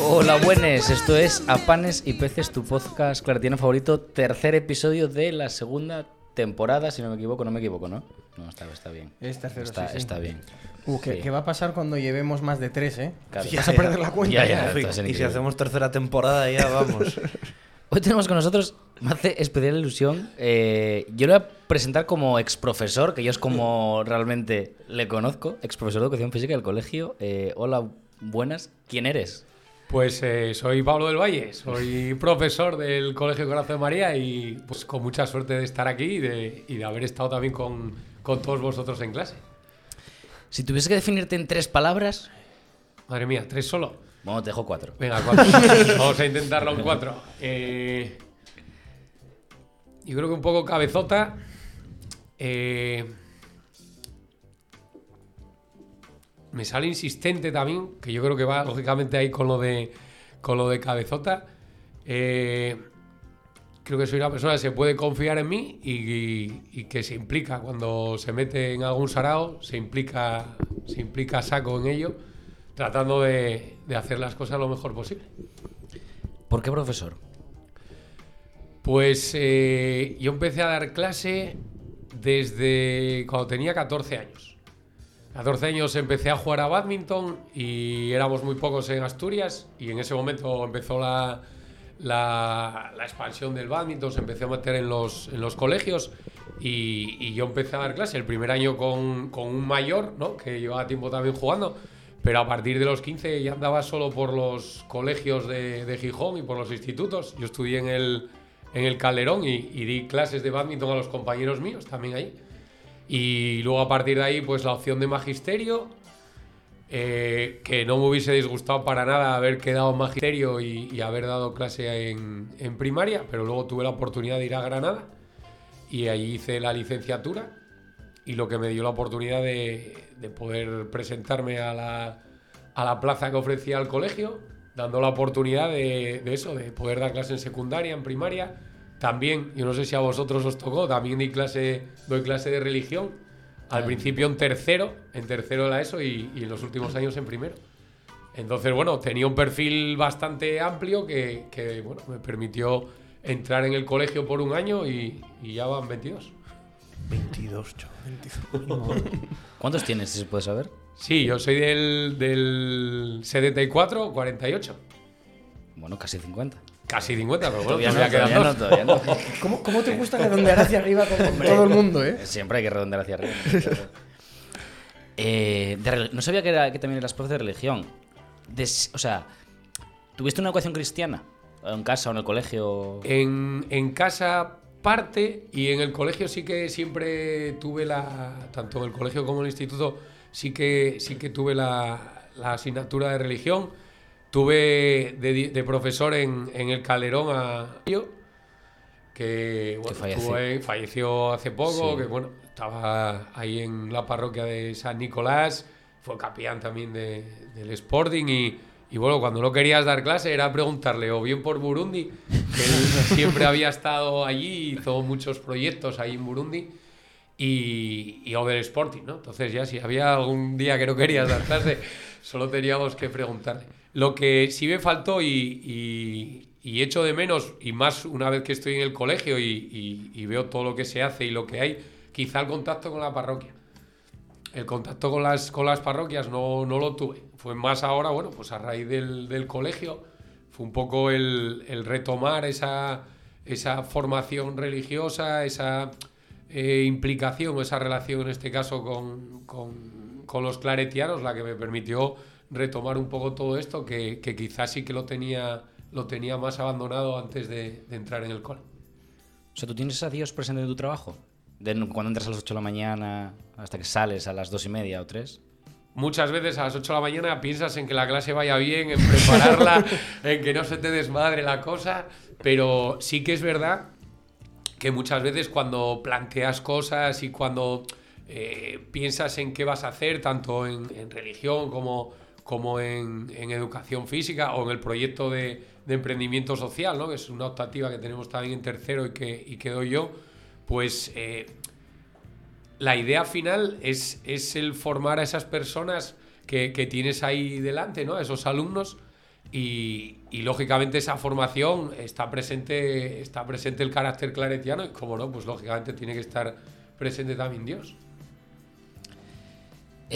Hola, buenas. Esto es A Panes y Peces, tu podcast claretiano favorito. Tercer episodio de la segunda temporada, si no me equivoco. No me equivoco, ¿no? No, está, está bien. Es tercero, Está, sí, sí. está bien. Uh, ¿qué, Sí. qué va a pasar cuando llevemos más de tres, eh? Claro. Vas a perder la cuenta. Ya, ya, y si hacemos tercera temporada ya vamos. Hoy tenemos con nosotros, me hace especial ilusión. eh, yo voy a presentar como ex profesor, que yo es como realmente le conozco, ex profesor de educación física del colegio. Eh, hola, buenas. ¿Quién eres? Pues eh, soy Pablo del Valle, soy profesor del Colegio Corazón de María y pues con mucha suerte de estar aquí y de, y de haber estado también con, con todos vosotros en clase. Si tuviese que definirte en tres palabras, Madre mía, tres solo. bueno, te dejo cuatro. Venga, cuatro. Vamos a intentarlo en cuatro. Eh, yo creo que un poco cabezota. Eh, me sale insistente también, que yo creo que va lógicamente ahí con lo de, con lo de cabezota. Eh, creo que soy una persona que se puede confiar en mí y, y- y que se implica cuando se mete en algún sarao, se implica, se implica saco en ello, tratando de, de hacer las cosas lo mejor posible. ¿Por qué profesor? Pues eh, yo empecé a dar clase desde cuando tenía 14 años. 14 años empecé a jugar a badminton y éramos muy pocos en Asturias y en ese momento empezó la, la- expansión del badminton, se empezó a meter en los, en los colegios y, y yo empecé a dar clase el primer año con, con un mayor, ¿no? que llevaba tiempo también jugando, pero a partir de los 15 ya andaba solo por los colegios de, de Gijón y por los institutos. Yo estudié en el, en el Calderón y, y di clases de badminton a los compañeros míos también ahí. Y luego a partir de ahí, pues la opción de magisterio, eh, que no me hubiese disgustado para nada haber quedado en magisterio y, y haber dado clase en, en primaria, pero luego tuve la oportunidad de ir a Granada y allí hice la licenciatura y lo que me dio la oportunidad de, de poder presentarme a la, a la plaza que ofrecía el colegio, dando la oportunidad de, de eso, de poder dar clase en secundaria, en primaria. También, yo no sé si a vosotros os tocó, también di clase, doy clase de religión. Al principio en tercero, en tercero de la ESO y, y en los últimos años en primero. Entonces, bueno, tenía un perfil bastante amplio que, que, bueno, me permitió entrar en el colegio por un año y, y ya van 22. 22, chaval. ¿Cuántos tienes, si se puede saber? Sí, yo soy del, del 74, 48. Bueno, casi 50. Casi 50, pero bueno, Todavía no, todavía quedan todavía no, todavía no. ¿Cómo, cómo te gusta redondear hacia arriba con todo el mundo, eh? Siempre hay que redondear hacia arriba. Eh, de no sabía que, era, que también eras profe de religión. Des- o sea, ¿tuviste una educación cristiana? ¿En casa o en el colegio? En, en casa parte y en el colegio sí que siempre tuve la, tanto en el colegio como en el instituto, sí que, sí que tuve la, la asignatura de religión. Tuve de, profesor en, en el Calderón a yo, que, bueno, falleció. estuvo ahí- falleció hace poco, Sí. que bueno, estaba ahí en la parroquia de San Nicolás, fue capellán también de- del Sporting y, y bueno, cuando no querías dar clase era preguntarle o bien por Burundi, que él siempre había estado allí, hizo muchos proyectos ahí en Burundi, y, y o del Sporting, ¿no? Entonces ya si había algún día que no querías dar clase, solo teníamos que preguntarle. Lo que sí me faltó y, y- y echo de menos, y más una vez que estoy en el colegio y, y- veo todo lo que se hace y lo que hay, quizá el contacto con la parroquia. El contacto con las, con las parroquias no, no lo tuve. Fue más ahora, bueno, pues a raíz del, del colegio, fue un poco el, el retomar esa, esa formación religiosa, esa eh, implicación, esa relación en este caso con, con- con los claretianos, la que me permitió retomar un poco todo esto, que, que quizás sí que lo tenía, lo tenía más abandonado antes de, de entrar en el cole. O sea, ¿tú tienes a Dios presente en tu trabajo? De cuando entras a las 8 de la mañana hasta que sales a las 2 y media o 3. Muchas veces a las 8 de la mañana piensas en que la clase vaya bien, en prepararla, en que no se te desmadre la cosa, pero sí que es verdad que muchas veces cuando planteas cosas y cuando eh, piensas en qué vas a hacer, tanto en, en religión como, como en, educación física o en el proyecto de, emprendimiento social, ¿no? que es una optativa que tenemos también en tercero y que, y que doy yo, pues eh, la idea final es, es el formar a esas personas que, tienes ahí delante, ¿no? Esos alumnos. Y, y, lógicamente esa formación está presente, está presente el carácter claretiano y como no, pues lógicamente tiene que estar presente también Dios.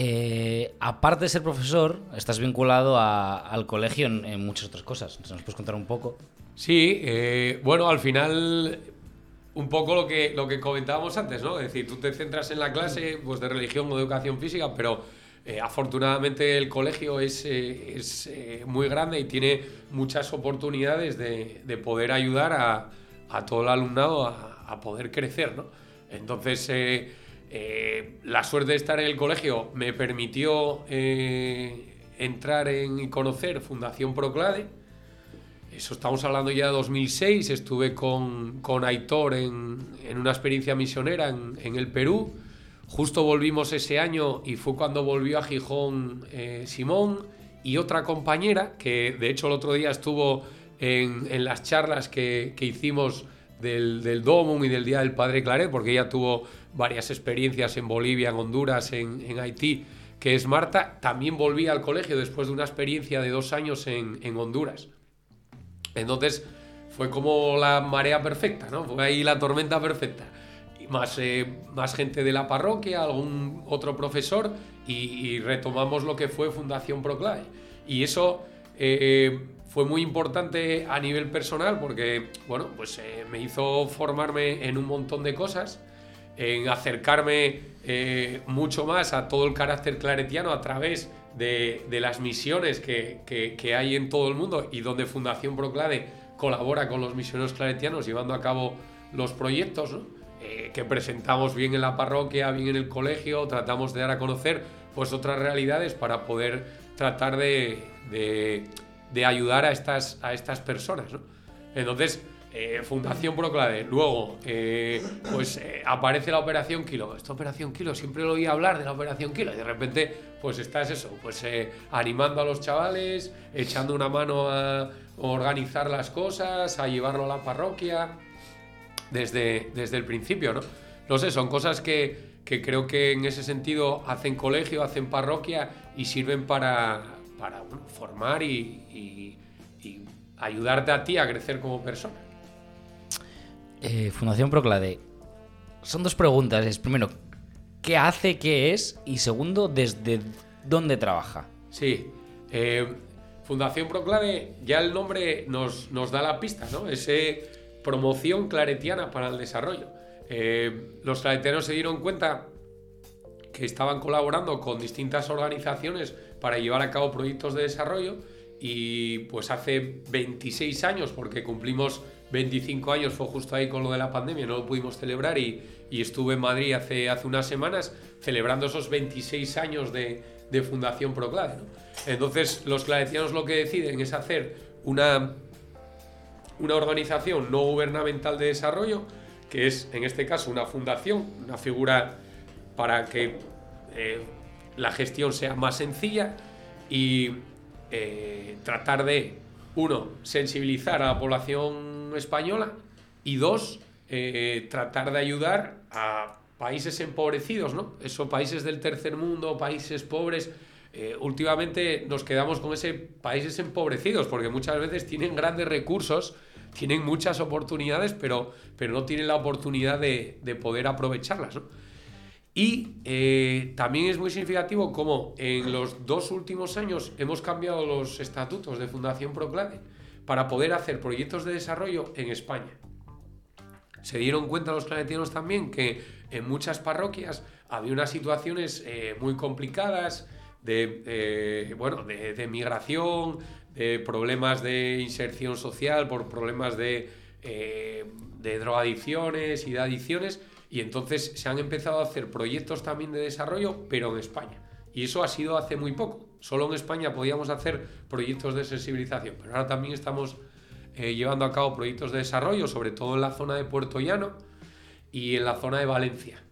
Eh, aparte de ser profesor, estás vinculado al colegio en, muchas otras cosas. ¿Nos puedes contar un poco? Sí, eh, bueno, al final un poco lo que, lo que comentábamos antes, ¿no? Es decir, tú te centras en la clase pues, de religión o de educación física, pero eh, afortunadamente el colegio es, eh, es muy grande y tiene muchas oportunidades de, de poder ayudar a, a, todo el alumnado a, a poder crecer, ¿no? Entonces, eh, la suerte de estar en el colegio me permitió entrar en y conocer Fundación Proclade. Eso estamos hablando ya de 2006. Estuve con, con Aitor en, en, una experiencia misionera en, en, el Perú. Justo volvimos ese año y fue cuando volvió a Gijón eh, Simón y otra compañera que de hecho el otro día estuvo en, en las charlas que, que hicimos del, del, Domum y del Día del Padre Claret, porque ella tuvo varias experiencias en Bolivia, en Honduras, en, Haití que es Marta, también volvía al colegio después de una experiencia de dos años en, en, Honduras. Entonces fue como la marea perfecta, ¿no? Fue ahí la tormenta perfecta. Más, eh, más gente de la parroquia, algún otro profesor, y, retomamos lo que fue Fundación Proclade. Y eso eh, fue muy importante a nivel personal porque, bueno, pues eh, me hizo formarme en un montón de cosas en acercarme eh, mucho más a todo el carácter claretiano a través de, las misiones que, hay en todo el mundo y donde Fundación Proclade colabora con los misioneros claretianos llevando a cabo los proyectos eh, que presentamos bien en la parroquia, bien en el colegio, tratamos de dar a conocer pues otras realidades para poder tratar de, de ayudar a estas, a estas personas. ¿no? Entonces, eh, Fundación Proclade. Luego, eh, pues eh, aparece la Operación Kilo. Esta Operación Kilo, siempre lo oí hablar de la Operación Kilo. Y de repente, pues estás eso, pues eh, animando a los chavales, echando una mano a organizar las cosas, a llevarlo a la parroquia, desde, desde el principio, ¿no? No sé, son cosas que, que creo que en ese sentido hacen colegio, hacen parroquia y sirven para, para bueno, formar y, y, y ayudarte a ti a crecer como persona. Eh, Fundación Proclade. Son dos preguntas. Es primero, ¿qué hace, qué es? Y segundo, ¿desde dónde trabaja? Sí. Eh, Fundación Proclade, ya el nombre nos, nos, da la pista, ¿no? Ese promoción claretiana para el desarrollo. Eh, los claretianos se dieron cuenta que estaban colaborando con distintas organizaciones para llevar a cabo proyectos de desarrollo y pues hace 26 años, porque cumplimos 25 años, fue justo ahí con lo de la pandemia, no lo pudimos celebrar y, y estuve en Madrid hace, hace unas semanas celebrando esos 26 años de, de Fundación Proclade. ¿no? Entonces los claretianos lo que deciden es hacer una, una organización no gubernamental de desarrollo, que es en este caso una fundación, una figura para que eh, la gestión sea más sencilla y eh, tratar de, uno, sensibilizar a la población española y dos, eh, tratar de ayudar a países empobrecidos, ¿no? Esos países del tercer mundo, países pobres. Eh, últimamente nos quedamos con ese países empobrecidos porque muchas veces tienen grandes recursos, tienen muchas oportunidades, pero, pero no tienen la oportunidad de, de poder aprovecharlas, ¿no? Y eh, también es muy significativo cómo en los dos últimos años hemos cambiado los estatutos de Fundación Proclade para poder hacer proyectos de desarrollo en España. Se dieron cuenta los claretianos también que en muchas parroquias había unas situaciones eh, muy complicadas de, eh, bueno, de, migración, de problemas de inserción social, por problemas de, de drogadicciones y de adicciones y entonces se han empezado a hacer proyectos también de desarrollo, pero en España. Y eso ha sido hace muy poco. Solo en España podíamos hacer proyectos de sensibilización, pero ahora también estamos eh, llevando a cabo proyectos de desarrollo, sobre todo en la zona de Puerto Llano y en la zona de Valencia.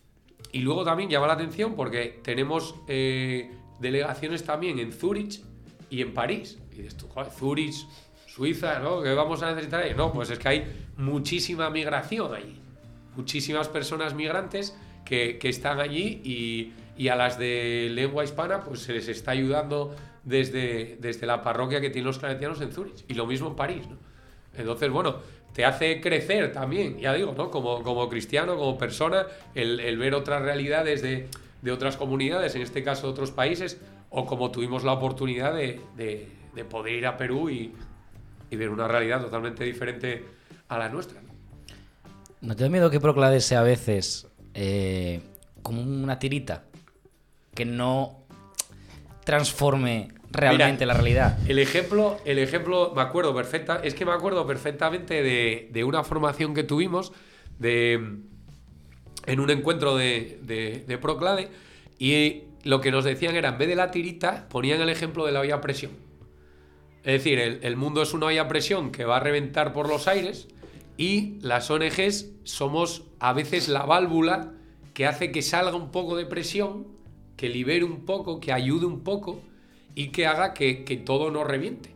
Y luego también llama la atención porque tenemos eh, delegaciones también en Zurich y en París. Y dices tú, joder, Zurich, Suiza, ¿no? ¿Qué vamos a necesitar ahí? No, pues es que hay muchísima migración ahí muchísimas personas migrantes que, están allí y, a las de lengua hispana pues se les está ayudando desde, la parroquia que tienen los claretianos en Zurich. Y lo mismo en París. Entonces, bueno, te hace crecer también, ya digo. Como, cristiano, como persona, el, ver otras realidades de, otras comunidades, en este caso de otros países, o como tuvimos la oportunidad de, de- de poder ir a Perú y ver una realidad totalmente diferente a la nuestra. ¿No? ¿No te da miedo que Proclades sea a veces eh, como una tirita que no transforme realmente Mira, la realidad? El ejemplo, el ejemplo, me acuerdo perfecta, es que me acuerdo perfectamente de, de una formación que tuvimos de, en un encuentro de, de, de Proclade y lo que nos decían era, en vez de la tirita, ponían el ejemplo de la olla a presión. Es decir, el, el mundo es una olla a presión que va a reventar por los aires y las ONGs somos a veces la válvula que hace que salga un poco de presión, que libere un poco, que ayude un poco y que haga que, que todo no reviente.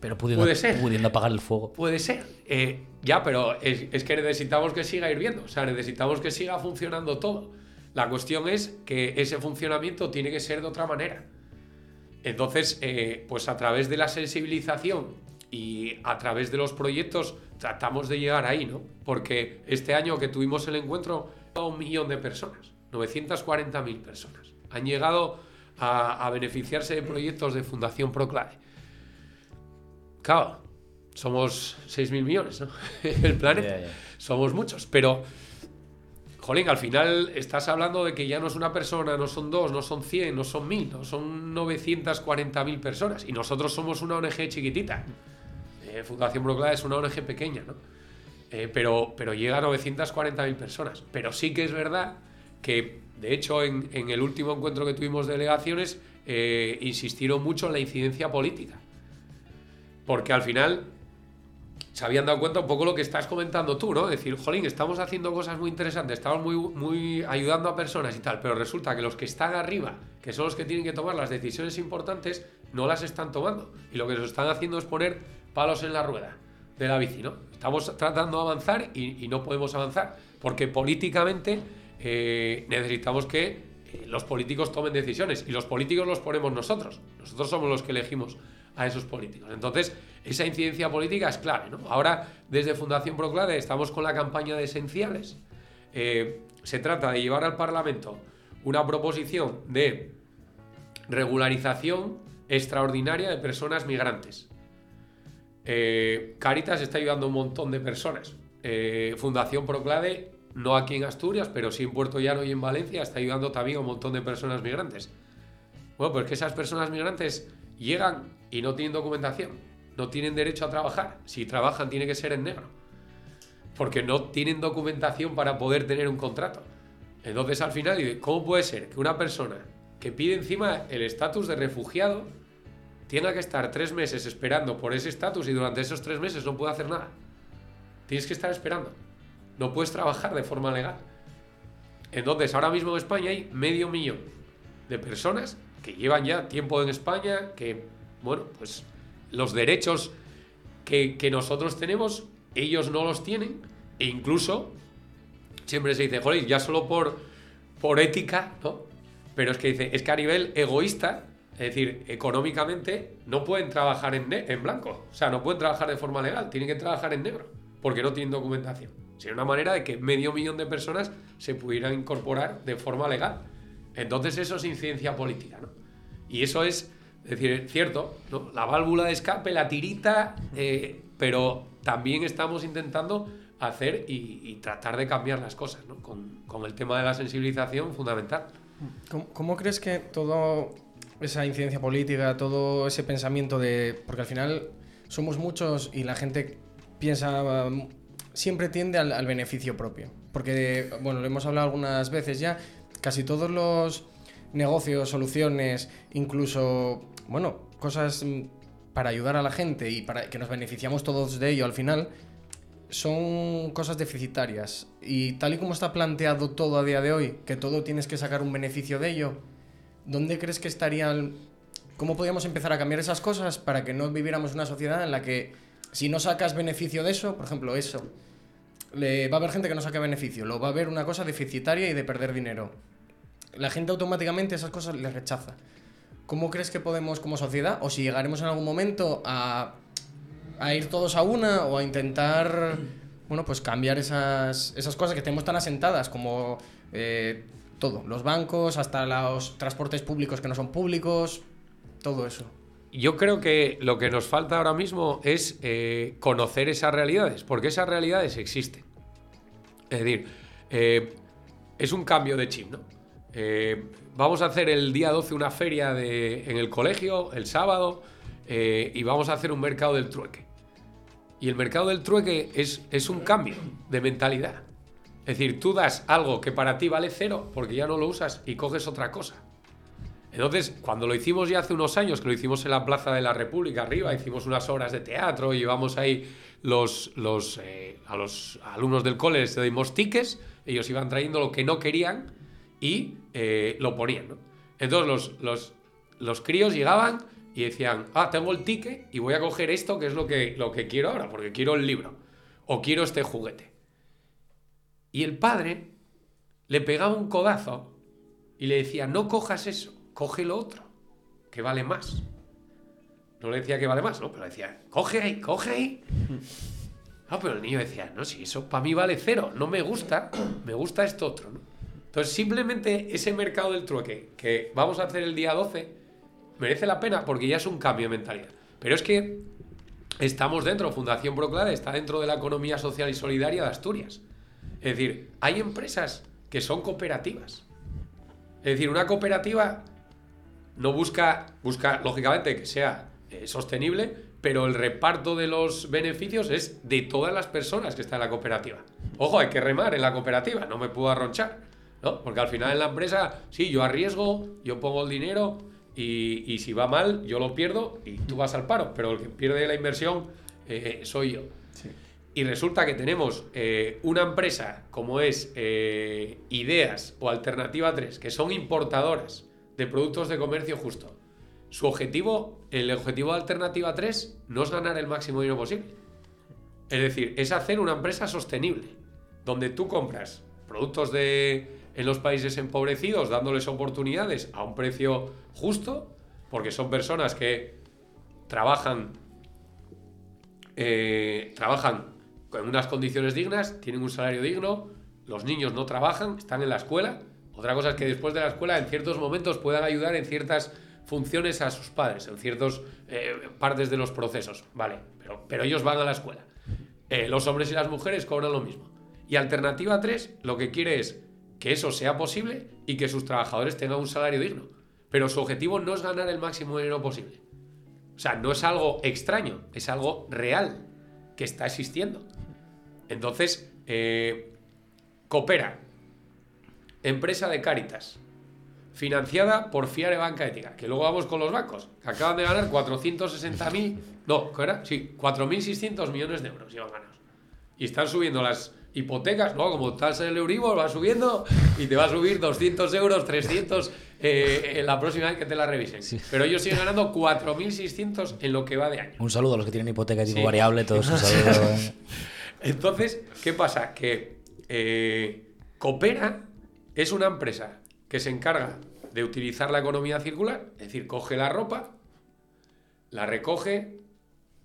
Pero pudiendo, Puede ser. pudiendo apagar el fuego. Puede ser. Eh, ya, pero es, es que necesitamos que siga hirviendo. O sea, necesitamos que siga funcionando todo. La cuestión es que ese funcionamiento tiene que ser de otra manera. Entonces, eh, pues a través de la sensibilización y a través de los proyectos tratamos de llegar ahí, ¿no? Porque este año que tuvimos el encuentro, a un millón de personas, 940.000 personas, han llegado a, a beneficiarse de proyectos de Fundación Proclade. Claro, somos 6.000 millones, ¿no? El planeta. Somos muchos, pero, jolín, al final estás hablando de que ya no es una persona, no son dos, no son 100, no son 1.000, no son 940.000 personas. Y nosotros somos una ONG chiquitita. Eh, Fundación Proclada es una ONG pequeña, ¿no? Eh, pero, pero llega a 940.000 personas. Pero sí que es verdad que, de hecho, en, en el último encuentro que tuvimos de delegaciones, eh, insistieron mucho en la incidencia política. Porque al final se habían dado cuenta un poco lo que estás comentando tú, ¿no? Decir, jolín, estamos haciendo cosas muy interesantes, estamos muy, muy ayudando a personas y tal, pero resulta que los que están arriba, que son los que tienen que tomar las decisiones importantes, no las están tomando. Y lo que nos están haciendo es poner palos en la rueda de la bici, ¿no? Estamos tratando de avanzar y, no podemos avanzar, porque políticamente eh, necesitamos que eh, los políticos tomen decisiones y los políticos los ponemos nosotros. Nosotros somos los que elegimos a esos políticos. Entonces, esa incidencia política es clave. ¿no? Ahora, desde Fundación Proclade, estamos con la campaña de esenciales. Eh, se trata de llevar al Parlamento una proposición de regularización extraordinaria de personas migrantes. Eh, Caritas está ayudando a un montón de personas. Eh, Fundación Proclade, no aquí en Asturias, pero sí en Puerto Llano y en Valencia, está ayudando también a un montón de personas migrantes. Bueno, pues que esas personas migrantes llegan y no tienen documentación, no tienen derecho a trabajar. Si trabajan, tiene que ser en negro. Porque no tienen documentación para poder tener un contrato. Entonces, al final, ¿cómo puede ser que una persona que pide encima el estatus de refugiado tenga que estar tres meses esperando por ese estatus y durante esos tres meses no puede hacer nada? Tienes que estar esperando. No puedes trabajar de forma legal. Entonces, ahora mismo en España hay medio millón de personas que llevan ya tiempo en España, que, bueno, pues los derechos que, nosotros tenemos, ellos no los tienen, e incluso siempre se dice, joder, ya solo por, por ética, ¿no? Pero es que dice, es que a nivel egoísta, es decir, económicamente, no pueden trabajar en, en blanco. O sea, no pueden trabajar de forma legal, tienen que trabajar en negro, porque no tienen documentación. Sería una manera de que medio millón de personas se pudieran incorporar de forma legal. Entonces eso es incidencia política, ¿no? Y eso es, es decir, cierto. La válvula de escape, la tirita, eh, pero también estamos intentando hacer y, tratar de cambiar las cosas, ¿no? Con, con el tema de la sensibilización fundamental. ¿Cómo, cómo crees que todo esa incidencia política, todo ese pensamiento de... Porque al final somos muchos y la gente piensa... siempre tiende al, beneficio propio. Porque, bueno, lo hemos hablado algunas veces ya, casi todos los negocios, soluciones, incluso, bueno, cosas para ayudar a la gente y para que nos beneficiamos todos de ello al final, son cosas deficitarias. Y tal y como está planteado todo a día de hoy, que todo tienes que sacar un beneficio de ello, ¿dónde crees que estarían... ¿Cómo podríamos empezar a cambiar esas cosas para que no viviéramos una sociedad en la que si no sacas beneficio de eso, por ejemplo, eso, va a haber gente que no saque beneficio, lo va a ver una cosa deficitaria y de perder dinero. La gente automáticamente esas cosas le rechaza. ¿Cómo crees que podemos como sociedad, o si llegaremos en algún momento a, a ir todos a una o a intentar, bueno, pues cambiar esas, esas cosas que tenemos tan asentadas como eh, todo, los bancos, hasta los transportes públicos que no son públicos, todo eso? Yo creo que lo que nos falta ahora mismo es eh, conocer esas realidades, porque esas realidades existen. Es decir, eh, es un cambio de chip, ¿no? Eh, vamos a hacer el día 12 una feria de- en el colegio, el sábado, y vamos a hacer un mercado del trueque. Y el mercado del trueque es, es un cambio de mentalidad. Es decir, tú das algo que para ti vale cero porque ya no lo usas y coges otra cosa. Entonces, cuando lo hicimos ya hace unos años, que lo hicimos en la Plaza de la República arriba, hicimos unas obras de teatro, llevamos ahí los, los, eh, a los alumnos del cole, les dimos tickets, ellos iban trayendo lo que no querían y eh, lo ponían. ¿no? Entonces los, los, los críos llegaban y decían, ah, tengo el ticket y voy a coger esto que es lo que, lo que quiero ahora, porque quiero el libro o quiero este juguete. Y el padre le pegaba un codazo y le decía, no cojas eso, coge lo otro, que vale más. No le decía que vale más, ¿no? Pero le decía, coge ahí, coge ahí. No, pero el niño decía, no, si eso para mí vale cero, no me gusta, me gusta esto otro, ¿no? Entonces, simplemente ese mercado del trueque que vamos a hacer el día 12 merece la pena porque ya es un cambio de mentalidad. Pero es que estamos dentro, Fundación Proclade está dentro de la economía social y solidaria de Asturias. Es decir, hay empresas que son cooperativas. Es decir, una cooperativa no busca, busca lógicamente que sea eh, sostenible, pero el reparto de los beneficios es de todas las personas que están en la cooperativa. Ojo, hay que remar en la cooperativa, no me puedo arronchar, ¿no? Porque al final en la empresa, sí, yo arriesgo, yo pongo el dinero y, si va mal, yo lo pierdo y tú vas al paro, pero el que pierde la inversión eh, soy yo. Y resulta que tenemos eh, una empresa como es eh, Ideas o Alternativa 3, que son importadoras de productos de comercio justo. Su objetivo, el objetivo de Alternativa 3, no es ganar el máximo dinero posible. Es decir, es hacer una empresa sostenible, donde tú compras productos de, en los países empobrecidos, dándoles oportunidades a un precio justo, porque son personas que trabajan eh, trabajan con unas condiciones dignas, tienen un salario digno, los niños no trabajan, están en la escuela. Otra cosa es que después de la escuela, en ciertos momentos, puedan ayudar en ciertas funciones a sus padres, en ciertas partes de los procesos. Vale, pero, pero ellos van a la escuela. Eh, los hombres y las mujeres cobran lo mismo. Y Alternativa 3 lo que quiere es que eso sea posible y que sus trabajadores tengan un salario digno. Pero su objetivo no es ganar el máximo dinero posible. O sea, no es algo extraño, es algo real que está existiendo. Entonces, eh, Coopera, empresa de Cáritas, financiada por Fiare Banca Ética, que luego vamos con los bancos, que acaban de ganar 460.000, no, ¿qué era? Sí, 4.600 millones de euros llevan ganados. Y están subiendo las hipotecas, ¿no? Como estás en el Euribor, va subiendo y te va a subir 200 euros, 300 eh, en la próxima vez que te la revisen. Pero ellos siguen ganando 4.600 en lo que va de año. Un saludo a los que tienen hipoteca tipo Sí. variable, todos un saludo. Entonces, ¿qué pasa? Que eh, Coopera es una empresa que se encarga de utilizar la economía circular, es decir, coge la ropa, la recoge,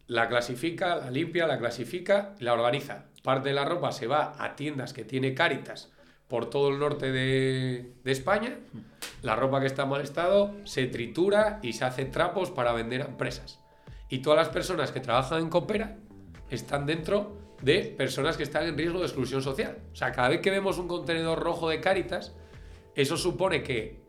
la clasifica, la limpia, la clasifica, la organiza. Parte de la ropa se va a tiendas que tiene Cáritas por todo el norte de, de España. La ropa que está en mal estado se tritura y se hace trapos para vender a empresas. Y todas las personas que trabajan en Coopera están dentro de personas que están en riesgo de exclusión social. O sea, cada vez que vemos un contenedor rojo de Cáritas, eso supone que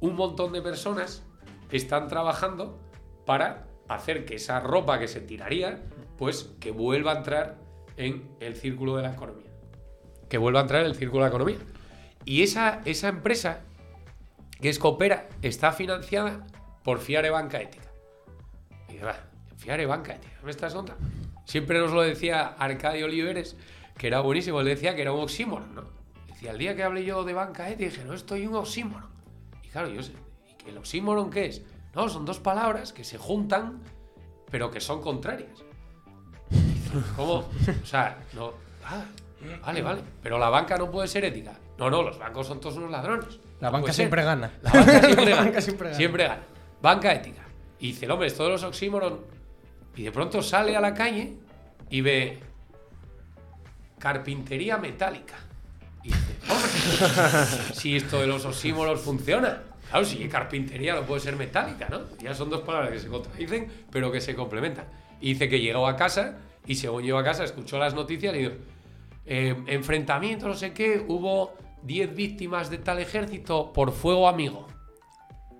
un montón de personas están trabajando para hacer que esa ropa que se tiraría, pues que vuelva a entrar en el círculo de la economía. Que vuelva a entrar en el círculo de la economía. Y esa, esa empresa, que es Coopera, está financiada por Fiare Banca Ética. Y va, Fiare Banca Ética, ¿me estás contando? Siempre nos lo decía Arcadio Oliveres, que era buenísimo, él decía que era un oxímoron, ¿no? Decía, el día que hablé yo de banca ética, dije, no, estoy un oxímoron. Y claro, yo sé, ¿y que el oxímoron qué es? No, son dos palabras que se juntan, pero que son contrarias. ¿Cómo? O sea, no. Ah, Vale, vale. Pero la banca no puede ser ética. No, no, los bancos son todos unos ladrones. La No banca siempre ser. gana. La banca siempre La gana. banca siempre gana. Siempre gana. Banca ética. Y dice hombre, es todos los oxímoron. Y de pronto sale a la calle y ve carpintería metálica. Y dice, hombre, si esto de los oxímoros funciona. Claro, si carpintería no puede ser metálica, ¿no? Ya son dos palabras que se contradicen, pero que se complementan. Y dice que llegó a casa y según llegó a casa escuchó las noticias y dijo, eh, enfrentamiento, no sé qué, hubo 10 víctimas de tal ejército por fuego amigo.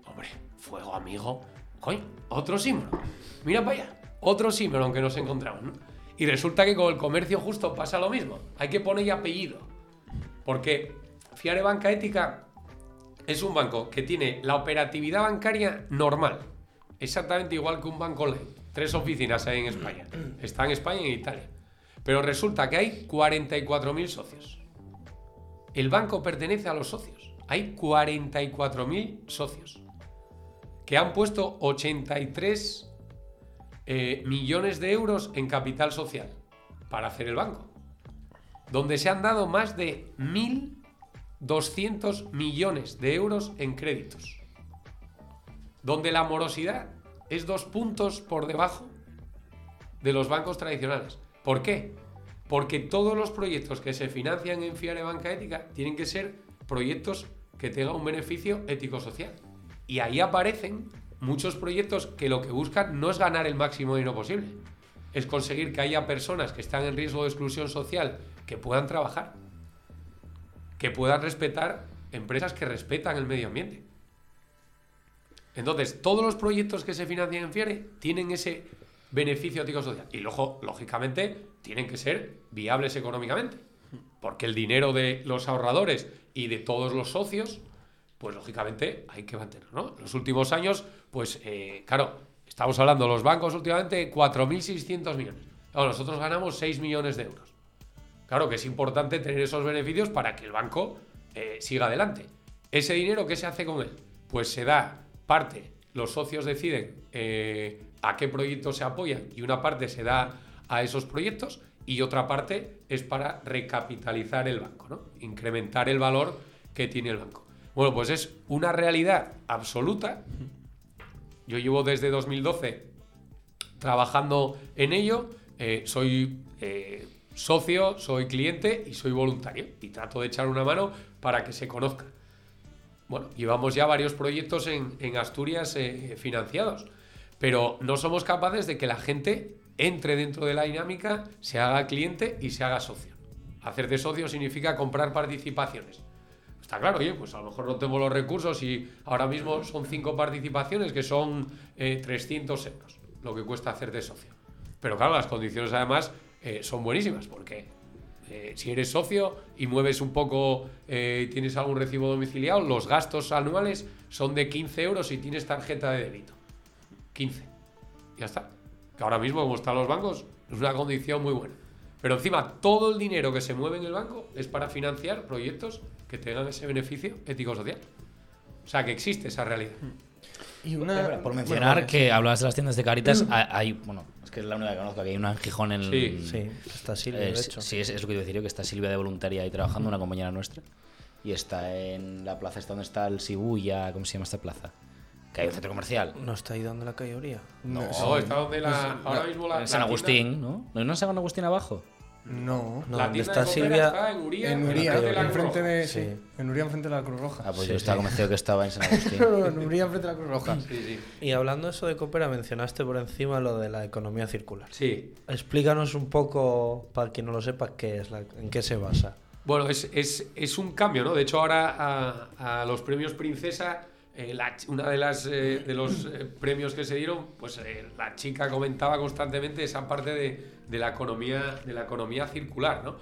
Hombre, fuego amigo. Coño, otro símbolo. Mira para allá. Otro símbolo que nos encontramos, ¿no? Y resulta que con el comercio justo pasa lo mismo. Hay que ponerle apellido. Porque Fiare Banca Ética es un banco que tiene la operatividad bancaria normal. Exactamente igual que un banco online. Tres oficinas hay en España. Está en España y en Italia. Pero resulta que hay 44.000 socios. El banco pertenece a los socios. Hay 44.000 socios que han puesto 83 eh, millones de euros en capital social para hacer el banco. Donde se han dado más de 1.200 millones de euros en créditos. Donde la morosidad es dos puntos por debajo de los bancos tradicionales. ¿Por qué? Porque todos los proyectos que se financian en Fiare Banca Ética tienen que ser proyectos que tengan un beneficio ético-social. Y ahí aparecen muchos proyectos que lo que buscan no es ganar el máximo dinero posible, es conseguir que haya personas que están en riesgo de exclusión social que puedan trabajar, que puedan respetar empresas que respetan el medio ambiente. Entonces, todos los proyectos que se financian en Fiare tienen ese beneficio ético-social. Y luego, lógicamente, tienen que ser viables económicamente. Porque el dinero de los ahorradores y de todos los socios, pues lógicamente hay que mantenerlo. ¿no? Los últimos años, pues eh, claro, estamos hablando, los bancos últimamente 4.600 millones. Nosotros ganamos 6 millones de euros. Claro que es importante tener esos beneficios para que el banco eh, siga adelante. ¿Ese dinero qué se hace con él? Pues se da parte, los socios deciden eh, a qué proyectos se apoyan y una parte se da a esos proyectos y otra parte es para recapitalizar el banco, ¿no? incrementar el valor que tiene el banco. Bueno, pues es una realidad absoluta. Yo llevo desde 2012 trabajando en ello. Eh, soy eh, socio, soy cliente y soy voluntario. Y trato de echar una mano para que se conozca. Bueno, llevamos ya varios proyectos en, Asturias eh, financiados. Pero no somos capaces de que la gente entre dentro de la dinámica, se haga cliente y se haga socio. Hacer de socio significa comprar participaciones. Está claro, oye, pues a lo mejor no tengo los recursos y ahora mismo son cinco participaciones que son eh, 300 euros, lo que cuesta hacer de socio. Pero claro, las condiciones además eh, son buenísimas, porque eh, si eres socio y mueves un poco, eh, tienes algún recibo domiciliado, los gastos anuales son de 15 euros si tienes tarjeta de débito. 15. Ya está. Que ahora mismo, como están los bancos, es una condición muy buena. Pero encima, todo el dinero que se mueve en el banco es para financiar proyectos que tengan ese beneficio ético-social. O sea, que existe esa realidad. Y una, Por bueno, mencionar vale, que hablabas de las tiendas de Caritas, hay, hay- bueno, es que es la única que conozco, que hay una en Gijón en... Sí, Sí, está Silvia, Eh, de hecho. sí, es, es lo que iba a decir yo, que está Silvia de voluntaria ahí trabajando, una compañera nuestra. Y está en la plaza esta donde está el Shibuya, ¿cómo se llama esta plaza? Que hay un centro comercial. ¿No está ahí donde la cayoría? No, No, está donde la, ahora mismo la. en San la Agustín, ¿no? ¿No es en San Agustín abajo? No. No, donde está Silvia. está en Uría, En en Uría, la de la. Sí. Sí. En Uría, enfrente de la Cruz Roja. Ah, pues Sí, yo estaba sí. convencido que estaba en San Agustín. en Uría, enfrente de la Cruz Roja. Sí, sí. Y hablando de eso de Coopera, mencionaste por encima lo de la economía circular. Sí. Explícanos un poco, para quien no lo sepa, qué es, la- en qué se basa. Bueno, es, es- es un cambio, ¿no? De hecho, ahora a, a los premios Princesa, eh, una de las eh, de los eh, premios que se dieron, pues eh, la chica comentaba constantemente esa parte de, de la economía de la economía circular,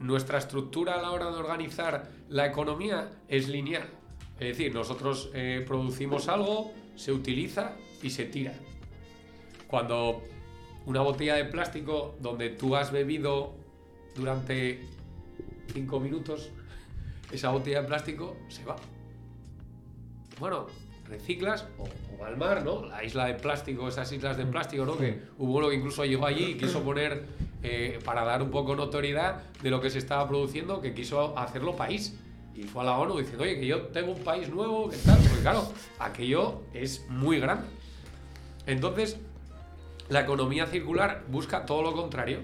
nuestra estructura a la hora de organizar la economía es lineal. Es decir, nosotros producimos algo, se utiliza y se tira. Cuando una botella de plástico donde tú has bebido durante cinco minutos, esa botella de plástico se va. Bueno, reciclas o, o va al mar, ¿no? La isla de plástico, esas islas de plástico, ¿no? Que hubo uno que incluso llegó allí y quiso poner eh, para dar un poco notoriedad de lo que se estaba produciendo, que quiso hacerlo país. Y fue a la ONU diciendo, oye, que yo tengo un país nuevo, ¿qué tal? Porque claro, aquello es muy grande. Entonces, la economía circular busca todo lo contrario.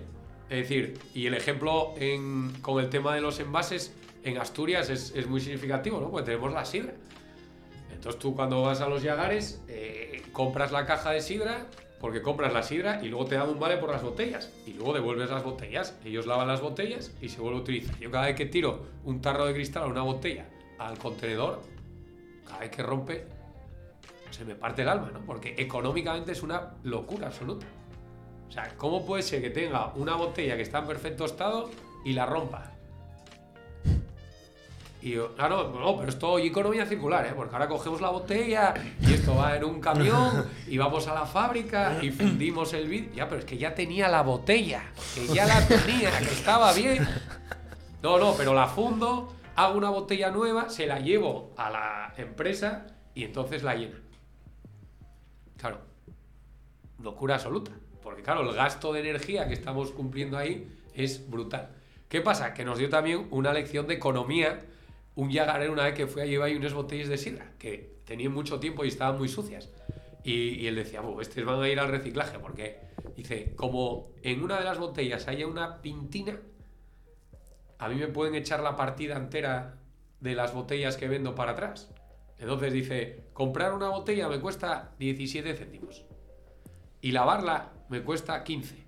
Es decir, y el ejemplo en- con el tema de los envases en Asturias es, es muy significativo, ¿no? Porque tenemos la sidra. Entonces tú cuando vas a los Yagares eh, compras la caja de sidra porque compras la sidra y luego te dan un vale por las botellas y luego devuelves las botellas. Ellos lavan las botellas y se vuelve a utilizar. Yo cada vez que tiro un tarro de cristal o una botella al contenedor, cada vez que rompe, se me parte el alma, ¿no? Porque económicamente es una locura absoluta. O sea, ¿cómo puede ser que tenga una botella que está en perfecto estado y la rompa? Y yo, claro, no, pero esto y economía circular, ¿eh? Porque ahora cogemos la botella y esto va en un camión y vamos a la fábrica y fundimos el vidrio. Ya, pero es que ya tenía la botella, que ya la tenía, que estaba bien. No, no, pero la fundo, hago una botella nueva, se la llevo a la empresa y entonces la llenan. Claro, locura absoluta. Porque claro, el gasto de energía que estamos cumpliendo ahí es brutal. ¿Qué pasa? Que nos dio también una lección de economía un yagarero una vez que fue a llevar unas botellas de sidra que tenían mucho tiempo y estaban muy sucias. Y, él decía, "Buh, estos van a ir al reciclaje porque, dice, como en una de las botellas haya una pintina, a mí me pueden echar la partida entera de las botellas que vendo para atrás. Entonces dice, comprar una botella me cuesta 17 céntimos. Y lavarla me cuesta 15.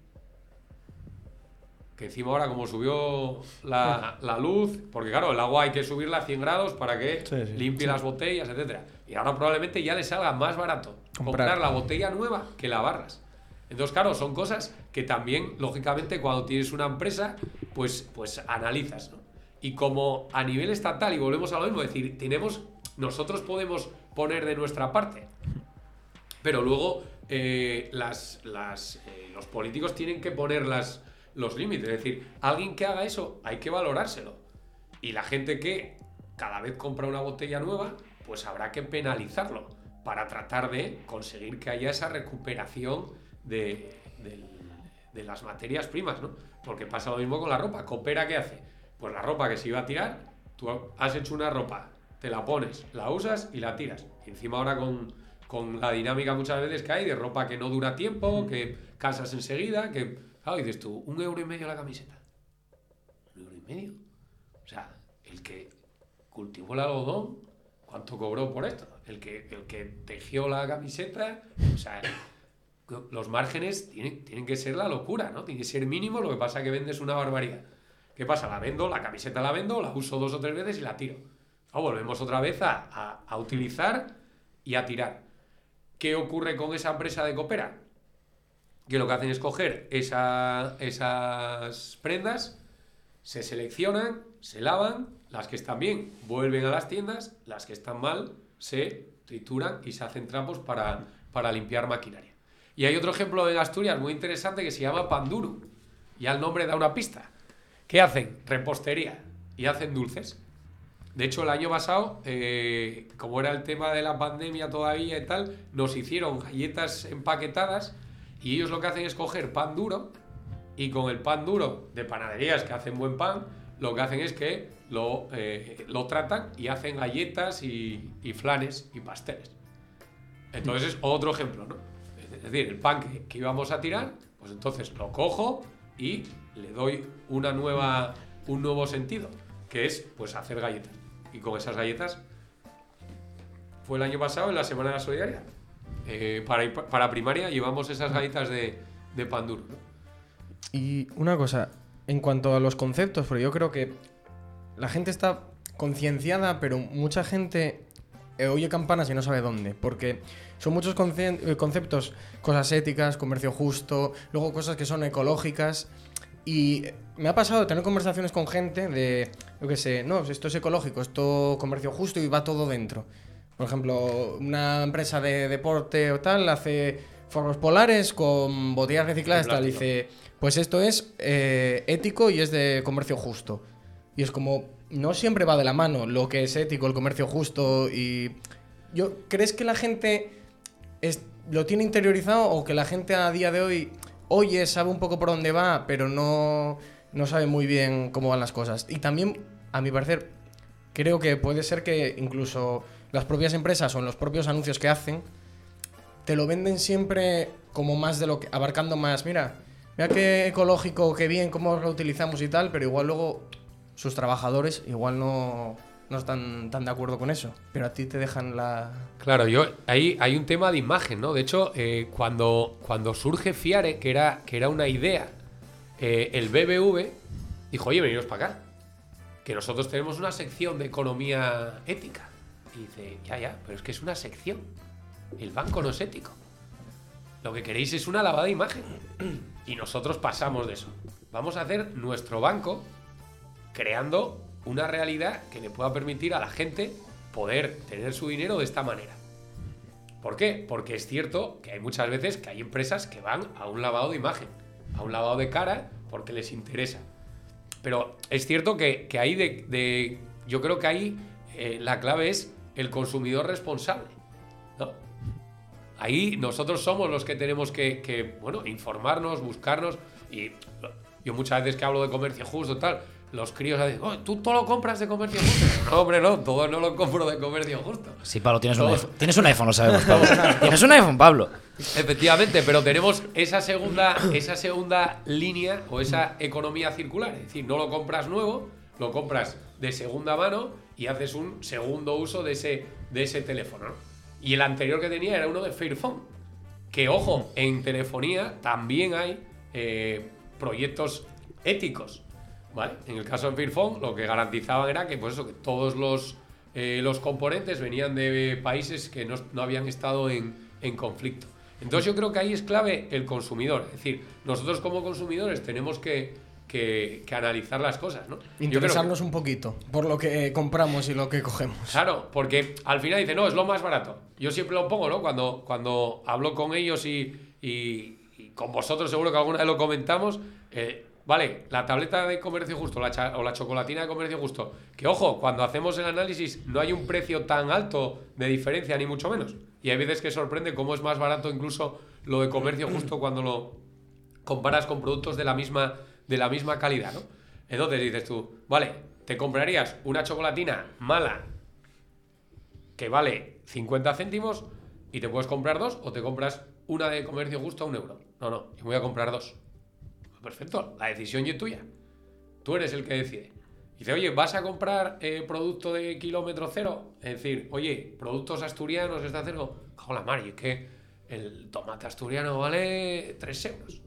Que encima ahora como subió la, la luz, porque claro, el agua hay que subirla a 100 grados para que Sí, sí. limpie las botellas, etcétera. Y ahora probablemente ya le salga más barato comprar, Comprar. la botella nueva que lavarlas. Entonces, claro, son cosas que también, lógicamente, cuando tienes una empresa, pues, pues analizas, ¿no? Y como a nivel estatal, y volvemos a lo mismo, es decir, tenemos, nosotros podemos poner de nuestra parte, pero luego eh, las, las, eh, los políticos tienen que poner las, los límites. Es decir, alguien que haga eso hay que valorárselo. Y la gente que cada vez compra una botella nueva, pues habrá que penalizarlo para tratar de conseguir que haya esa recuperación de, las materias primas, ¿no? Porque pasa lo mismo con la ropa. ¿Coopera qué hace? Pues la ropa que se iba a tirar, tú has hecho una ropa, te la pones, la usas y la tiras. Y encima ahora con, con la dinámica muchas veces que hay de ropa que no dura tiempo, que casas enseguida, que... Claro, dices tú, un euro y medio la camiseta. ¿Un euro y medio? O sea, el que cultivó el algodón, ¿cuánto cobró por esto? El que, el que tejió la camiseta, o sea, los márgenes tienen, tienen que ser la locura, ¿no? Tiene que ser mínimo, lo que pasa es que vendes una barbaridad. ¿Qué pasa? La vendo, la camiseta la vendo, la uso dos o tres veces y la tiro. Ah, volvemos otra vez a, a- a utilizar y a tirar. ¿Qué ocurre con esa empresa de Coopera? Que lo que hacen es coger esa- esas prendas, se seleccionan, se lavan, las que están bien vuelven a las tiendas, las que están mal se trituran y se hacen trapos para, para limpiar maquinaria. Y hay otro ejemplo en Asturias muy interesante que se llama Panduru. Ya el nombre da una pista. ¿Qué hacen? Repostería y hacen dulces. De hecho, el año pasado, eh, como era el tema de la pandemia todavía y tal, nos hicieron galletas empaquetadas y ellos lo que hacen es coger pan duro y con el pan duro de panaderías que hacen buen pan, lo que hacen es que lo, eh, lo tratan y hacen galletas y, y flanes y pasteles. Entonces es otro ejemplo, ¿no? Es decir, el pan que, que íbamos a tirar, pues entonces lo cojo y le doy una nueva, un nuevo sentido, que es pues hacer galletas. Y con esas galletas fue el año pasado en la Semana de la Solidaridad. Eh, para, primaria llevamos esas galletas de, de pan duro, ¿no? Y una cosa, en cuanto a los conceptos, porque yo creo que la gente está concienciada, pero mucha gente eh, oye campanas y no sabe dónde, porque son muchos eh, conceptos, cosas éticas, comercio justo, luego cosas que son ecológicas. Y me ha pasado tener conversaciones con gente de, yo qué sé, no, esto es ecológico, esto comercio justo y va todo dentro. Por ejemplo, una empresa de deporte o tal hace forros polares con botellas recicladas, tal, y plástico. dice, pues esto es eh, ético y es de comercio justo. Y es como, no siempre va de la mano lo que es ético, el comercio justo y... Yo, ¿Crees que la gente es- lo tiene interiorizado o que la gente a día de hoy oye, sabe un poco por dónde va, pero no, no sabe muy bien cómo van las cosas. Y también, a mi parecer, creo que puede ser que incluso las propias empresas o en los propios anuncios que hacen, te lo venden siempre como más de lo que. abarcando más. Mira, mira qué ecológico, qué bien, cómo lo utilizamos y tal, pero igual luego sus trabajadores igual no, no están tan de acuerdo con eso. Pero a ti te dejan la. Claro, yo ahí hay un tema de imagen, ¿no? De hecho, eh, cuando, cuando surge Fiare, que era, que era una idea, eh, el BBV dijo, oye, veniros para acá. Que nosotros tenemos una sección de economía ética. Y dice, ya, ya, pero es que es una sección. El banco no es ético. Lo que queréis es una lavada de imagen. Y nosotros pasamos de eso. Vamos a hacer nuestro banco creando una realidad que le pueda permitir a la gente poder tener su dinero de esta manera. ¿Por qué? Porque es cierto que hay muchas veces que hay empresas que van a un lavado de imagen, a un lavado de cara, porque les interesa. Pero es cierto que, que ahí de, Yo creo que ahí eh, la clave es el consumidor responsable. ¿no? Ahí nosotros somos los que tenemos que, que, bueno, informarnos, buscarnos. Y yo muchas veces que hablo de comercio justo, tal, los críos dicen, "Oh, ¿tú todo lo compras de comercio justo? No, hombre, no, todo no lo compro de comercio justo. Sí, Pablo, tienes un iPhone. Tienes un iPhone, lo sabemos, Pablo. tienes un iPhone, Pablo. Efectivamente, pero tenemos esa segunda, esa segunda línea o esa economía circular. Es decir, no lo compras nuevo, lo compras de segunda mano y haces un segundo uso de ese, de ese teléfono. ¿no? Y el anterior que tenía era uno de Fairphone. Que ojo, en telefonía también hay eh, proyectos éticos. ¿vale? En el caso de Fairphone, lo que garantizaban era que, pues eso, que todos los, eh, los componentes venían de países que no, no habían estado en, en conflicto. Entonces yo creo que ahí es clave el consumidor. Es decir, nosotros como consumidores tenemos que, que- que analizar las cosas, Interesarnos un poquito por lo que compramos y lo que cogemos. Claro, porque al final dice, no, es lo más barato. Yo siempre lo pongo, ¿no? Cuando, cuando hablo con ellos y, y- y con vosotros seguro que alguna vez lo comentamos. eh, vale, la tableta de comercio justo la cha- o la chocolatina de comercio justo. Que ojo, cuando hacemos el análisis no hay un precio tan alto de diferencia, ni mucho menos. Y hay veces que sorprende cómo es más barato incluso lo de comercio justo cuando lo comparas con productos de la misma, de la misma calidad, ¿no? Entonces dices tú, vale, te comprarías una chocolatina mala que vale 50 céntimos y te puedes comprar dos o te compras una de comercio justo a un euro. No, no, yo voy a comprar dos. Perfecto, la decisión es tuya. Tú eres el que decide. Dice, oye, ¿vas a comprar eh, producto de kilómetro cero? Es decir, oye, productos asturianos está cero. Cago la y es que el tomate asturiano vale 3 euros.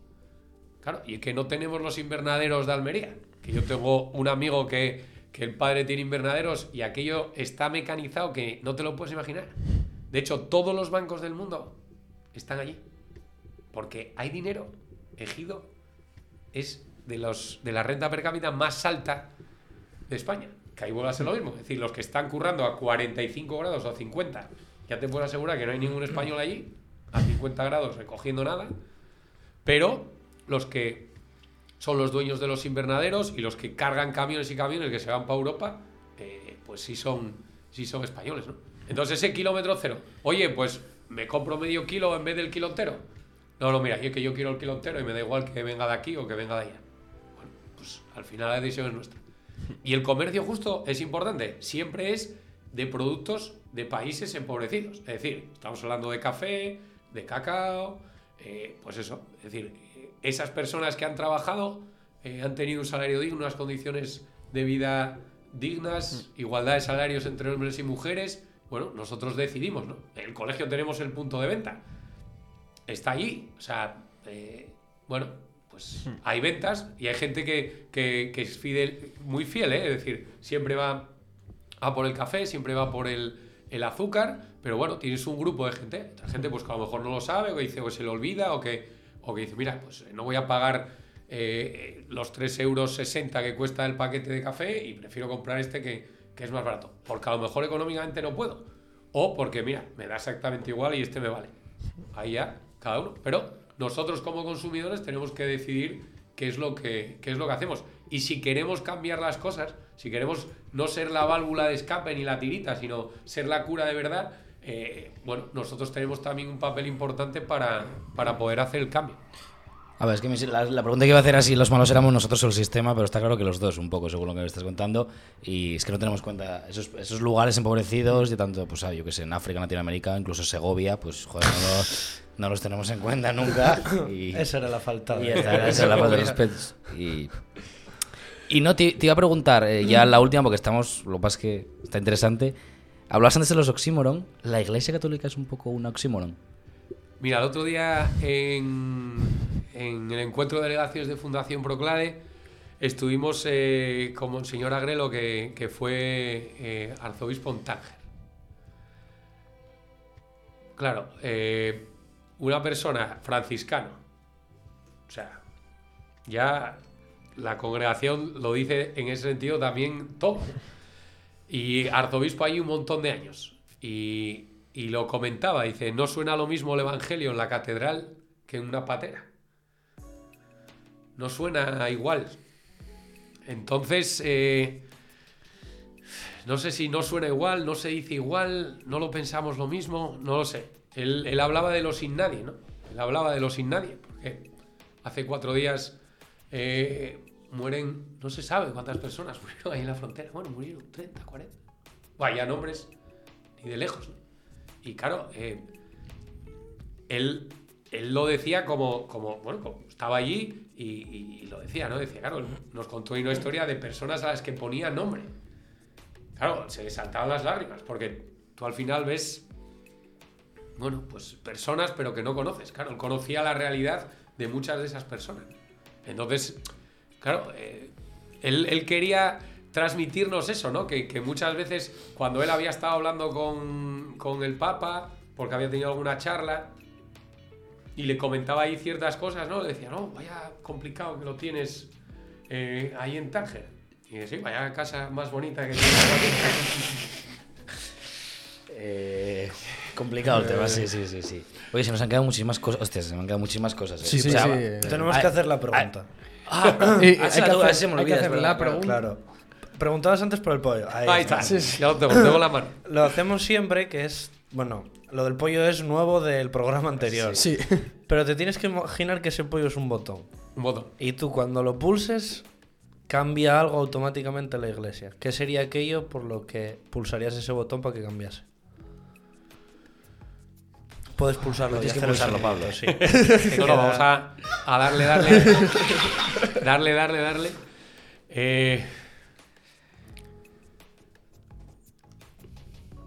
Claro, y que no tenemos los invernaderos de Almería. Que yo tengo un amigo que, que el padre tiene invernaderos y aquello está mecanizado que no te lo puedes imaginar. De hecho, todos los bancos del mundo están allí. Porque hay dinero. Ejido es de, los, de la renta per cápita más alta de España. Que ahí vuelve a ser lo mismo. Es decir, los que están currando a 45 grados o a 50, ya te puedo asegurar que no hay ningún español allí a 50 grados recogiendo nada. Pero los que son los dueños de los invernaderos y los que cargan camiones y camiones que se van para Europa, eh, pues sí son, sí son españoles, ¿no? Entonces ese kilómetro cero, oye, pues me compro medio kilo en vez del kilo entero. No, no, mira, y es que yo quiero el kilo entero y me da igual que venga de aquí o que venga de allá. Pues al final la decisión es nuestra. Y el comercio justo es importante, siempre es de productos de países empobrecidos. Es decir, estamos hablando de café, de cacao, eh, pues eso. Es decir, esas personas que han trabajado eh, han tenido un salario digno, unas condiciones de vida dignas, igualdad de salarios entre hombres y mujeres. Bueno, nosotros decidimos, ¿no? En el colegio tenemos el punto de venta. Está allí. O sea, eh, bueno, pues hay ventas y hay gente que, que- que es fidel, muy fiel, ¿eh? Es decir, siempre va a por el café, siempre va por el, el azúcar, pero bueno, tienes un grupo de gente, otra gente pues que a lo mejor no lo sabe, o que dice, o se le olvida, o que, o que dice, mira, pues no voy a pagar eh, los 3,60 euros que cuesta el paquete de café y prefiero comprar este que, que es más barato, porque a lo mejor económicamente no puedo, o porque, mira, me da exactamente igual y este me vale. Ahí ya, cada uno. Pero nosotros como consumidores tenemos que decidir qué es lo que, qué es lo que hacemos. Y si queremos cambiar las cosas, si queremos no ser la válvula de escape ni la tirita, sino ser la cura de verdad, eh, bueno, nosotros tenemos también un papel importante para, para poder hacer el cambio. A ver, es que la, la pregunta que iba a hacer era si los malos éramos nosotros o el sistema, pero está claro que los dos, un poco, según lo que me estás contando. Y es que no tenemos cuenta. Esos, esos lugares empobrecidos, de tanto, pues, ah, yo que sé, en África, en Latinoamérica, incluso Segovia, pues, joder, no, lo- no los tenemos en cuenta nunca. Y, Esa era la falta. y de- esa era- esa era la falta de respeto. Y, y no, te, te iba a preguntar, eh, ya la última, porque estamos, lo que pasa es que está interesante. Hablabas antes de los oxímoron. ¿La Iglesia Católica es un poco un oxímoron? Mira, el otro día en, el encuentro de delegaciones de Fundación Proclade estuvimos eh, con Monseñor Agrelo, que, que fue eh, arzobispo en Tánger. Claro, eh, una persona franciscano, o sea, ya la congregación lo dice en ese sentido también todo. Y arzobispo hay un montón de años. Y, y lo comentaba, dice, no suena lo mismo el Evangelio en la catedral que en una patera. No suena igual. Entonces, eh, no sé si no suena igual, no se dice igual, no lo pensamos lo mismo, no lo sé. Él, él hablaba de lo sin nadie, ¿no? Él hablaba de lo sin nadie, porque hace cuatro días eh, mueren, no se sabe cuántas personas murieron ahí en la frontera. Bueno, murieron 30, 40. Vaya nombres, ni de lejos. Y claro, eh, él, él lo decía como, como bueno, estaba allí y lo decía, ¿no? Decía, claro, nos contó una historia de personas a las que ponía nombre. Claro, se le saltaban las lágrimas, porque tú al final ves, bueno, pues personas, pero que no conoces. Claro, él conocía la realidad de muchas de esas personas. Entonces, claro, eh, él, él quería transmitirnos eso, ¿no? Que, que muchas veces cuando él había estado hablando con, con el Papa, porque había tenido alguna charla, y le comentaba ahí ciertas cosas, ¿no? Le decía, no, vaya complicado que lo tienes eh, ahí en Tánger. Y dice, sí, vaya casa más bonita que tienes. Eh, complicado el tema, sí, sí, sí, sí. Oye, se nos han quedado muchísimas cosas. Hostias, se me han quedado muchísimas cosas. eh. Sí, sí, O sea, sí. va- Tenemos que hacer la pregunta. Ah, Eh, hay que duda, hacer- se me hay que olvida, es hacer verdad, la claro. pregunta. Claro. Preguntabas antes por el pollo. Ahí, Ahí está. está, ya lo tengo, tengo la mano. Lo hacemos siempre, que es. Bueno, lo del pollo es nuevo del programa anterior. Sí. Pero te tienes que imaginar que ese pollo es un botón. Un botón. Y tú cuando lo pulses, cambia algo automáticamente en la iglesia. ¿Qué sería aquello por lo que pulsarías ese botón para que cambiase? Puedes pulsarlo. y Tienes que sonido, Pablo. sí. No, no, vamos a, a darle, darle, darle, darle, darle. Eh,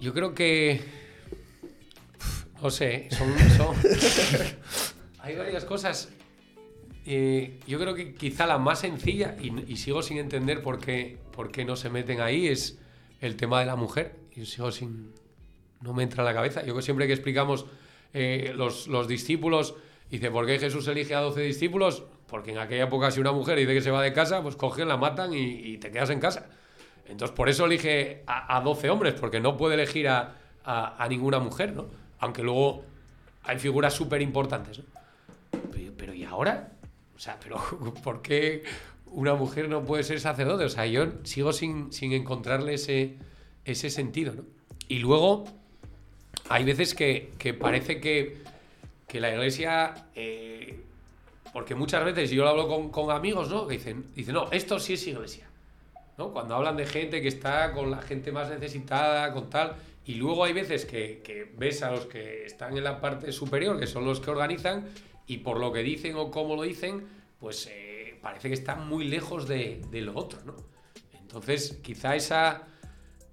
yo creo que, no sé, son, son- hay varias cosas. Eh, yo creo que quizá la más sencilla, y, y sigo sin entender por qué, por qué no se meten ahí, es el tema de la mujer. Yo sigo sin, no me entra en la cabeza. Yo que siempre que explicamos eh, los, los discípulos, dice, ¿por qué Jesús elige a 12 discípulos? Porque en aquella época si una mujer dice que se va de casa, pues cogen, la matan y, y te quedas en casa. Entonces por eso elige a, a 12 hombres, porque no puede elegir a, a- a ninguna mujer, ¿no? Aunque luego hay figuras súper importantes, ¿no? Pero, pero ¿y ahora? O sea, pero ¿por qué una mujer no puede ser sacerdote? O sea, yo sigo sin, sin encontrarle ese, ese sentido, ¿no? Y luego hay veces que, que parece que, que la iglesia... eh, porque muchas veces yo lo hablo con, con amigos, ¿no? Que dicen, dicen, no, esto sí es iglesia. ¿no? Cuando hablan de gente que está con la gente más necesitada, con tal, y luego hay veces que, que ves a los que están en la parte superior, que son los que organizan, y por lo que dicen o cómo lo dicen, pues eh, parece que están muy lejos de, de lo otro, ¿no? Entonces, quizá esa,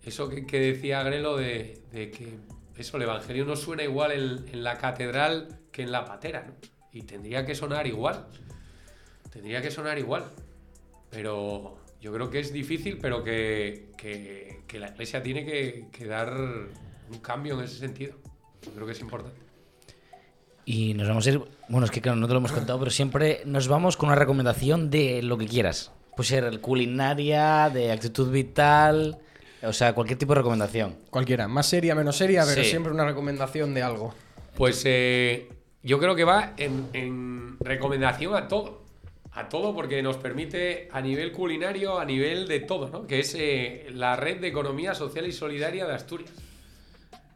eso que, que decía Grelo de, de que eso, el Evangelio no suena igual en, la catedral que en la patera, ¿no? Y tendría que sonar igual. Tendría que sonar igual. Pero yo creo que es difícil, pero que, que- que la iglesia tiene que, que dar un cambio en ese sentido. Yo creo que es importante. Y nos vamos a ir. Bueno, es que claro, no te lo hemos contado, pero siempre nos vamos con una recomendación de lo que quieras. Puede ser culinaria, de actitud vital, o sea, cualquier tipo de recomendación. Cualquiera, más seria, menos seria, pero Sí. siempre una recomendación de algo. Pues eh, yo creo que va en, en recomendación a todo. A todo porque nos permite a nivel culinario, a nivel de todo, ¿no? Que es eh, la red de economía social y solidaria de Asturias.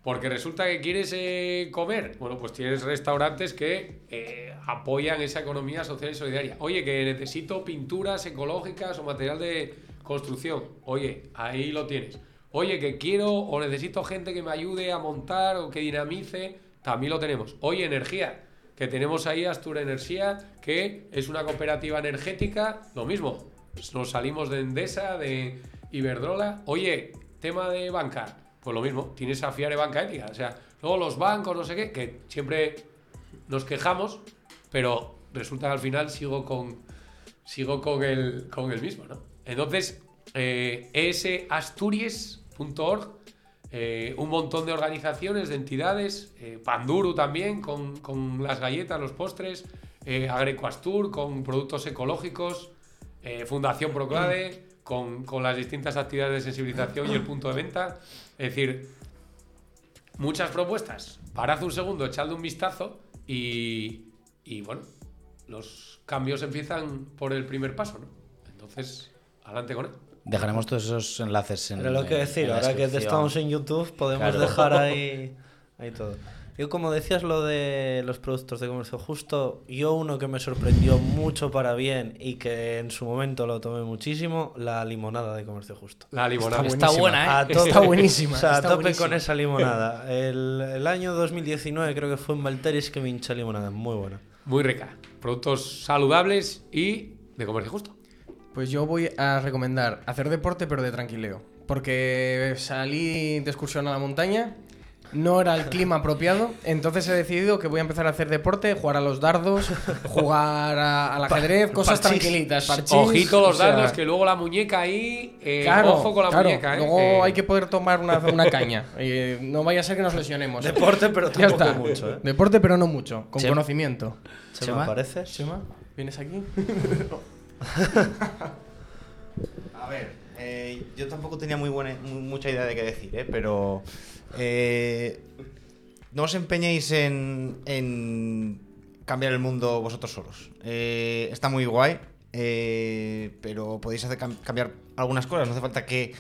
Porque resulta que quieres eh, comer. Bueno, pues tienes restaurantes que eh, apoyan esa economía social y solidaria. Oye, que necesito pinturas ecológicas o material de construcción. Oye, ahí lo tienes. Oye, que quiero o necesito gente que me ayude a montar o que dinamice. También lo tenemos. Oye, energía. Que tenemos ahí Astura Energía, que es una cooperativa energética. Lo mismo. Nos salimos de Endesa, de Iberdrola. Oye, tema de banca pues lo mismo, tienes a Fiare Banca Ética. O sea, luego los bancos, no sé qué, que siempre nos quejamos, pero resulta que al final sigo con, sigo con, el, con el mismo, ¿no? Entonces, eh, eh, un montón de organizaciones, de entidades, eh, Panduru también, con, con, las galletas, los postres, eh, Agrecoastur, con productos ecológicos, eh, Fundación Proclade, con, con las distintas actividades de sensibilización y el punto de venta. Es decir, muchas propuestas. Parad un segundo, echadle un vistazo y, y, bueno, los cambios empiezan por el primer paso, ¿no? Entonces, adelante con él. Dejaremos todos esos enlaces en Pero lo que decir, en ahora que estamos en YouTube podemos Claro. dejar ahí, ahí todo. Yo como decías lo de los productos de comercio justo, yo uno que me sorprendió mucho para bien y que en su momento lo tomé muchísimo, la limonada de comercio justo. La limonada. Está buena, ¿eh? A tope- Está buenísima, O sea, a está tope buenísima. con esa limonada. El, el año 2019 creo que fue en Valteris que me hinché limonada. Muy buena. Muy rica. Productos saludables y de comercio justo. Pues yo voy a recomendar hacer deporte, pero de tranquileo. Porque salí de excursión a la montaña, no era el clima apropiado, entonces he decidido que voy a empezar a hacer deporte, jugar a los dardos, jugar a- al ajedrez, cosas parchís. tranquilitas. parchís, Ojito los o sea, dardos, que luego la muñeca ahí. eh, Claro, ojo con la claro, muñeca, ¿eh? Luego que- hay que poder tomar una, una caña. Eh, no vaya a ser que nos lesionemos. Deporte, pero Ya tampoco está. mucho, ¿eh? Deporte, pero no mucho. Con Chema. conocimiento. ¿Se Chema. Chema, ¿vienes aquí? A ver, eh, yo tampoco tenía muy buena, mu- mucha idea de qué decir, ¿eh? pero eh, no os empeñéis en, en cambiar el mundo vosotros solos. Eh, está muy guay, pero podéis hacer cam- cambiar algunas cosas. No hace falta que,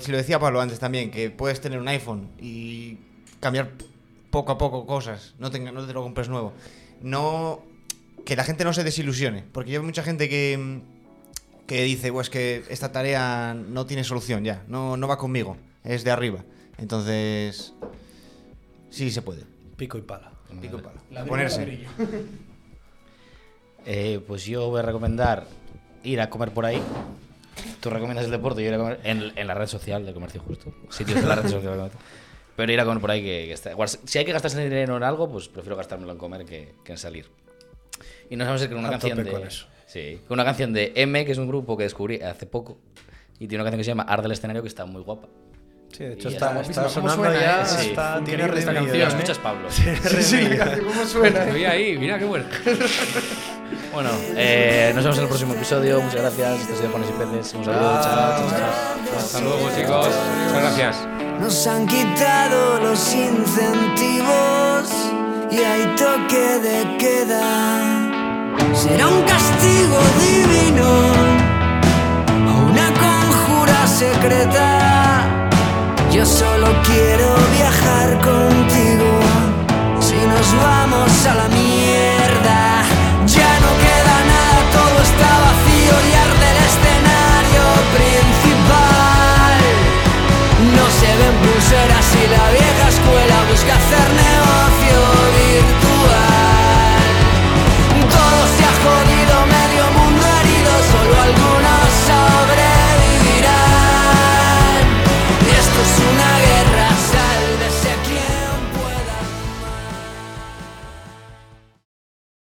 si lo decía Pablo antes también, que puedes tener un iPhone y cambiar poco a poco cosas. No, no te lo compres nuevo. No, que la gente no se desilusione, porque yo veo mucha gente que mm, que dice, pues que esta tarea no tiene solución ya, no, no va conmigo, es de arriba. Entonces, sí se puede. Pico y pala. Pico y pala. Ponerse. Eh, pues yo voy a recomendar ir a comer por ahí. Tú recomiendas el deporte, yo ir a comer en, en la red social de Comercio Justo. Sitios de la red social de. Pero ir a comer por ahí que, que está. igual, si hay que gastarse dinero en algo, pues prefiero gastármelo en comer que, que en salir. Y nos vamos a ir con una A canción tope de. con eso. Sí, con una canción de M, que es un grupo que descubrí hace poco. Y tiene una canción que se llama Ar del escenario que está muy guapa. Sí, de hecho está, está está guapísima. ¿Cómo sonando suena, ya. Sí. está, tiene esta canción, La. ¿eh? escuchas, Pablo. Sí, sí, ¿cómo suena? Oye, ahí, mira qué bueno. Bueno, eh, nos vemos en el próximo episodio. Muchas gracias. Esto ha sido Pones y Peces. Un saludo. Chao, chao, chao. Hasta luego, chicos. Muchas gracias. Nos han quitado los incentivos y hay toque de queda será un castigo divino o una conjura secreta. Yo solo quiero viajar contigo si nos vamos a la mierda. Ya no queda nada, todo está vacío y arde el escenario principal. No se ven pulseras y la vieja escuela busca hacerme